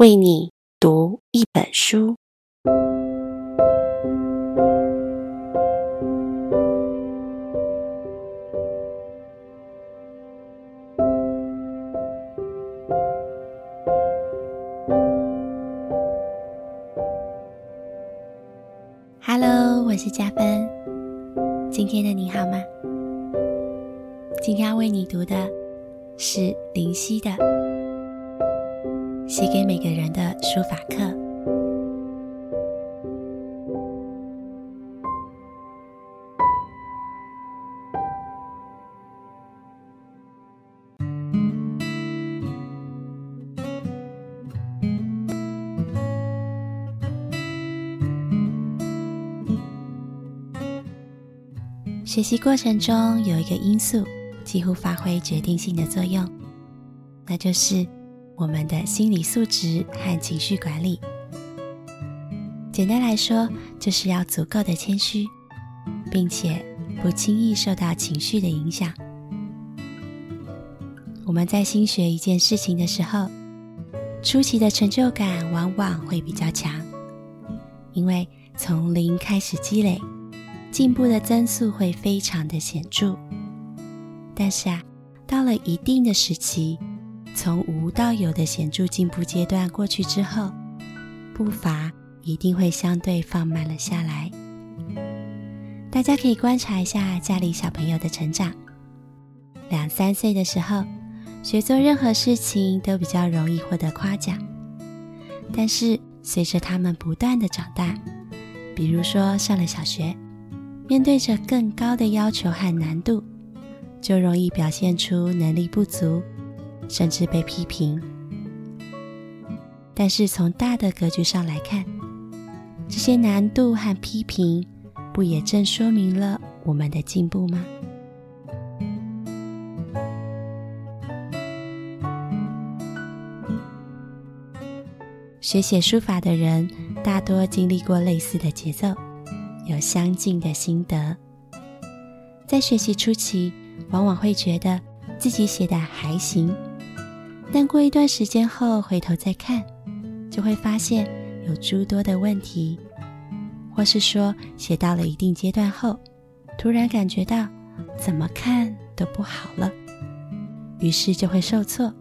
为你读一本书。Hello，我是嘉芬。今天的你好吗？今天要为你读的是林夕的《写给每个人的书法课》。学习过程中有一个因素几乎发挥决定性的作用，那就是我们的心理素质和情绪管理。简单来说，就是要足够的谦虚，并且不轻易受到情绪的影响。我们在新学一件事情的时候，初期的成就感往往会比较强，因为从零开始积累。进步的增速会非常的显著，但是啊，到了一定的时期，从无到有的显著进步阶段过去之后，步伐一定会相对放慢了下来。大家可以观察一下家里小朋友的成长，两三岁的时候，学做任何事情都比较容易获得夸奖，但是随着他们不断的长大，比如说上了小学。面对着更高的要求和难度，就容易表现出能力不足，甚至被批评。但是从大的格局上来看，这些难度和批评，不也正说明了我们的进步吗？学写书法的人，大多经历过类似的节奏。有相近的心得，在学习初期，往往会觉得自己写的还行，但过一段时间后回头再看，就会发现有诸多的问题，或是说写到了一定阶段后，突然感觉到怎么看都不好了，于是就会受挫，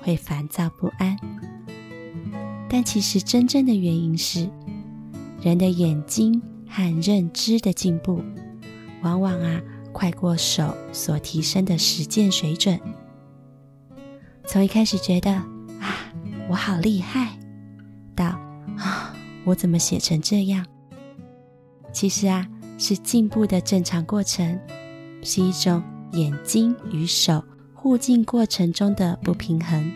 会烦躁不安。但其实真正的原因是人的眼睛。和认知的进步，往往啊快过手所提升的实践水准。从一开始觉得啊我好厉害，到啊我怎么写成这样？其实啊是进步的正常过程，是一种眼睛与手互进过程中的不平衡。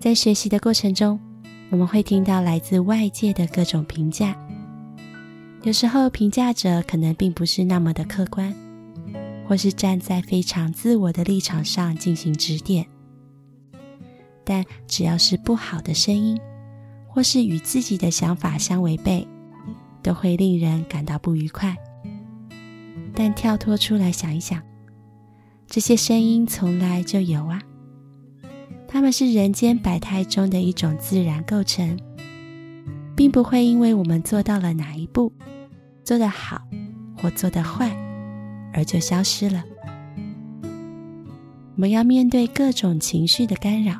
在学习的过程中，我们会听到来自外界的各种评价，有时候评价者可能并不是那么的客观，或是站在非常自我的立场上进行指点。但只要是不好的声音，或是与自己的想法相违背，都会令人感到不愉快。但跳脱出来想一想，这些声音从来就有啊。它们是人间百态中的一种自然构成，并不会因为我们做到了哪一步，做得好或做得坏，而就消失了。我们要面对各种情绪的干扰，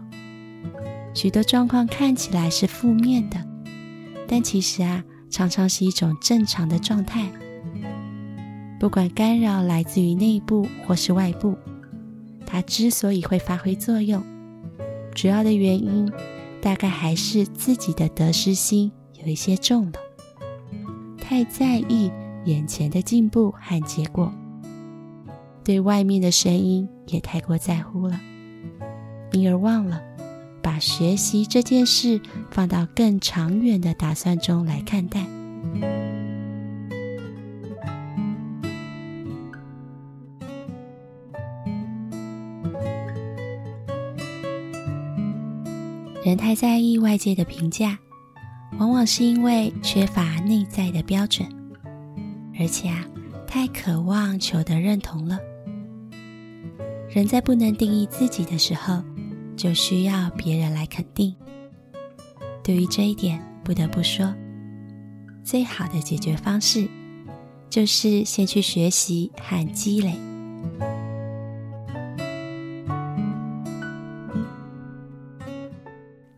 许多状况看起来是负面的，但其实啊，常常是一种正常的状态。不管干扰来自于内部或是外部，它之所以会发挥作用。主要的原因，大概还是自己的得失心有一些重了，太在意眼前的进步和结果，对外面的声音也太过在乎了，因而忘了把学习这件事放到更长远的打算中来看待。人太在意外界的评价，往往是因为缺乏内在的标准，而且啊，太渴望求得认同了。人在不能定义自己的时候，就需要别人来肯定。对于这一点，不得不说，最好的解决方式就是先去学习和积累。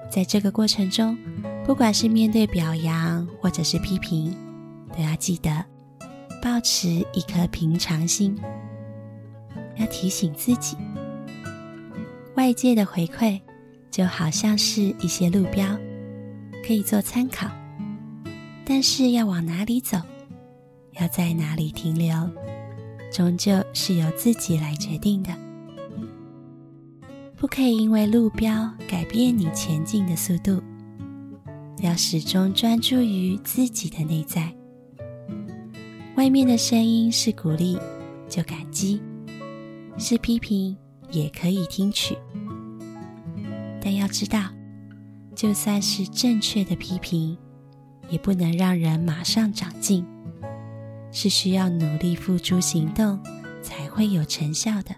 在这个过程中，不管是面对表扬或者是批评，都要记得保持一颗平常心。要提醒自己，外界的回馈就好像是一些路标，可以做参考，但是要往哪里走，要在哪里停留，终究是由自己来决定的。不可以因为路标改变你前进的速度，要始终专注于自己的内在。外面的声音是鼓励，就感激。是批评也可以听取，但要知道，就算是正确的批评，也不能让人马上长进，是需要努力付诸行动才会有成效的。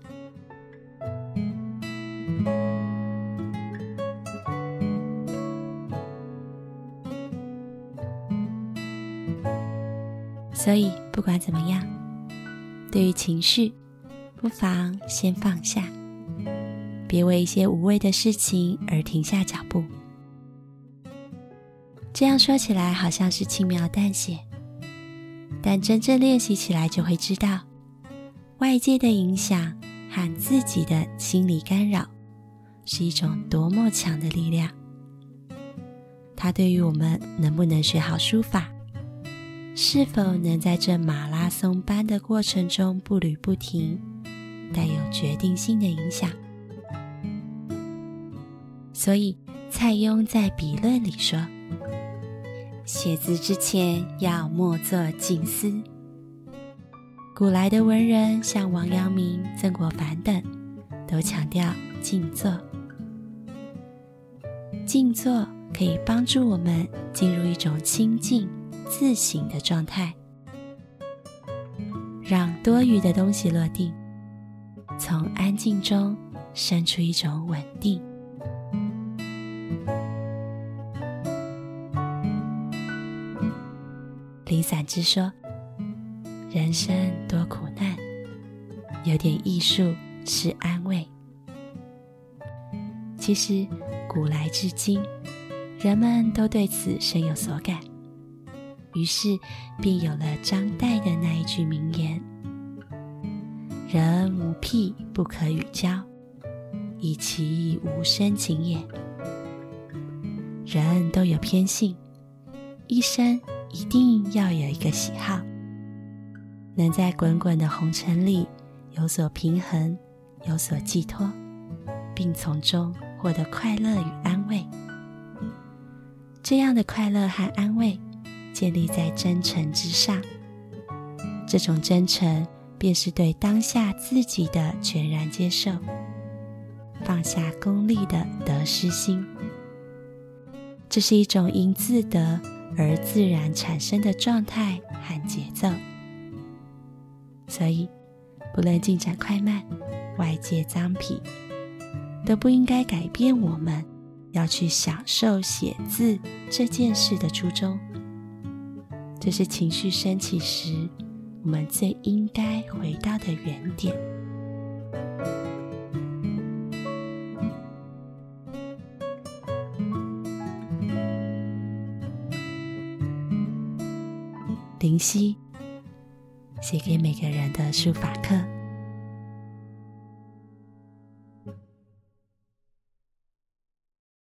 所以，不管怎么样，对于情绪，不妨先放下，别为一些无谓的事情而停下脚步。这样说起来好像是轻描淡写，但真正练习起来就会知道，外界的影响和自己的心理干扰是一种多么强的力量。它对于我们能不能学好书法，是否能在这马拉松般的过程中步履不停，带有决定性的影响，所以蔡邕在笔论里说：“写字之前要默坐静思。”古来的文人像王阳明、曾国藩等，都强调静坐。静坐可以帮助我们进入一种清静自省的状态，让多余的东西落定。从安静中生出一种稳定。林散之说：“人生多苦难，有点艺术是安慰。”其实，古来至今，人们都对此深有所感，于是便有了张岱的那一句名言。人无癖不可与交，以其无深情也。人都有偏性，一生一定要有一个喜好，能在滚滚的红尘里有所平衡，有所寄托，并从中获得快乐与安慰。这样的快乐和安慰，建立在真诚之上。这种真诚。便是对当下自己的全然接受，放下功利的得失心。这是一种因自得而自然产生的状态和节奏。所以，不论进展快慢，外界臧否，都不应该改变我们要去享受写字这件事的初衷。这是情绪升起时，我们最应该回到的原点。灵犀写给每个人的书法课。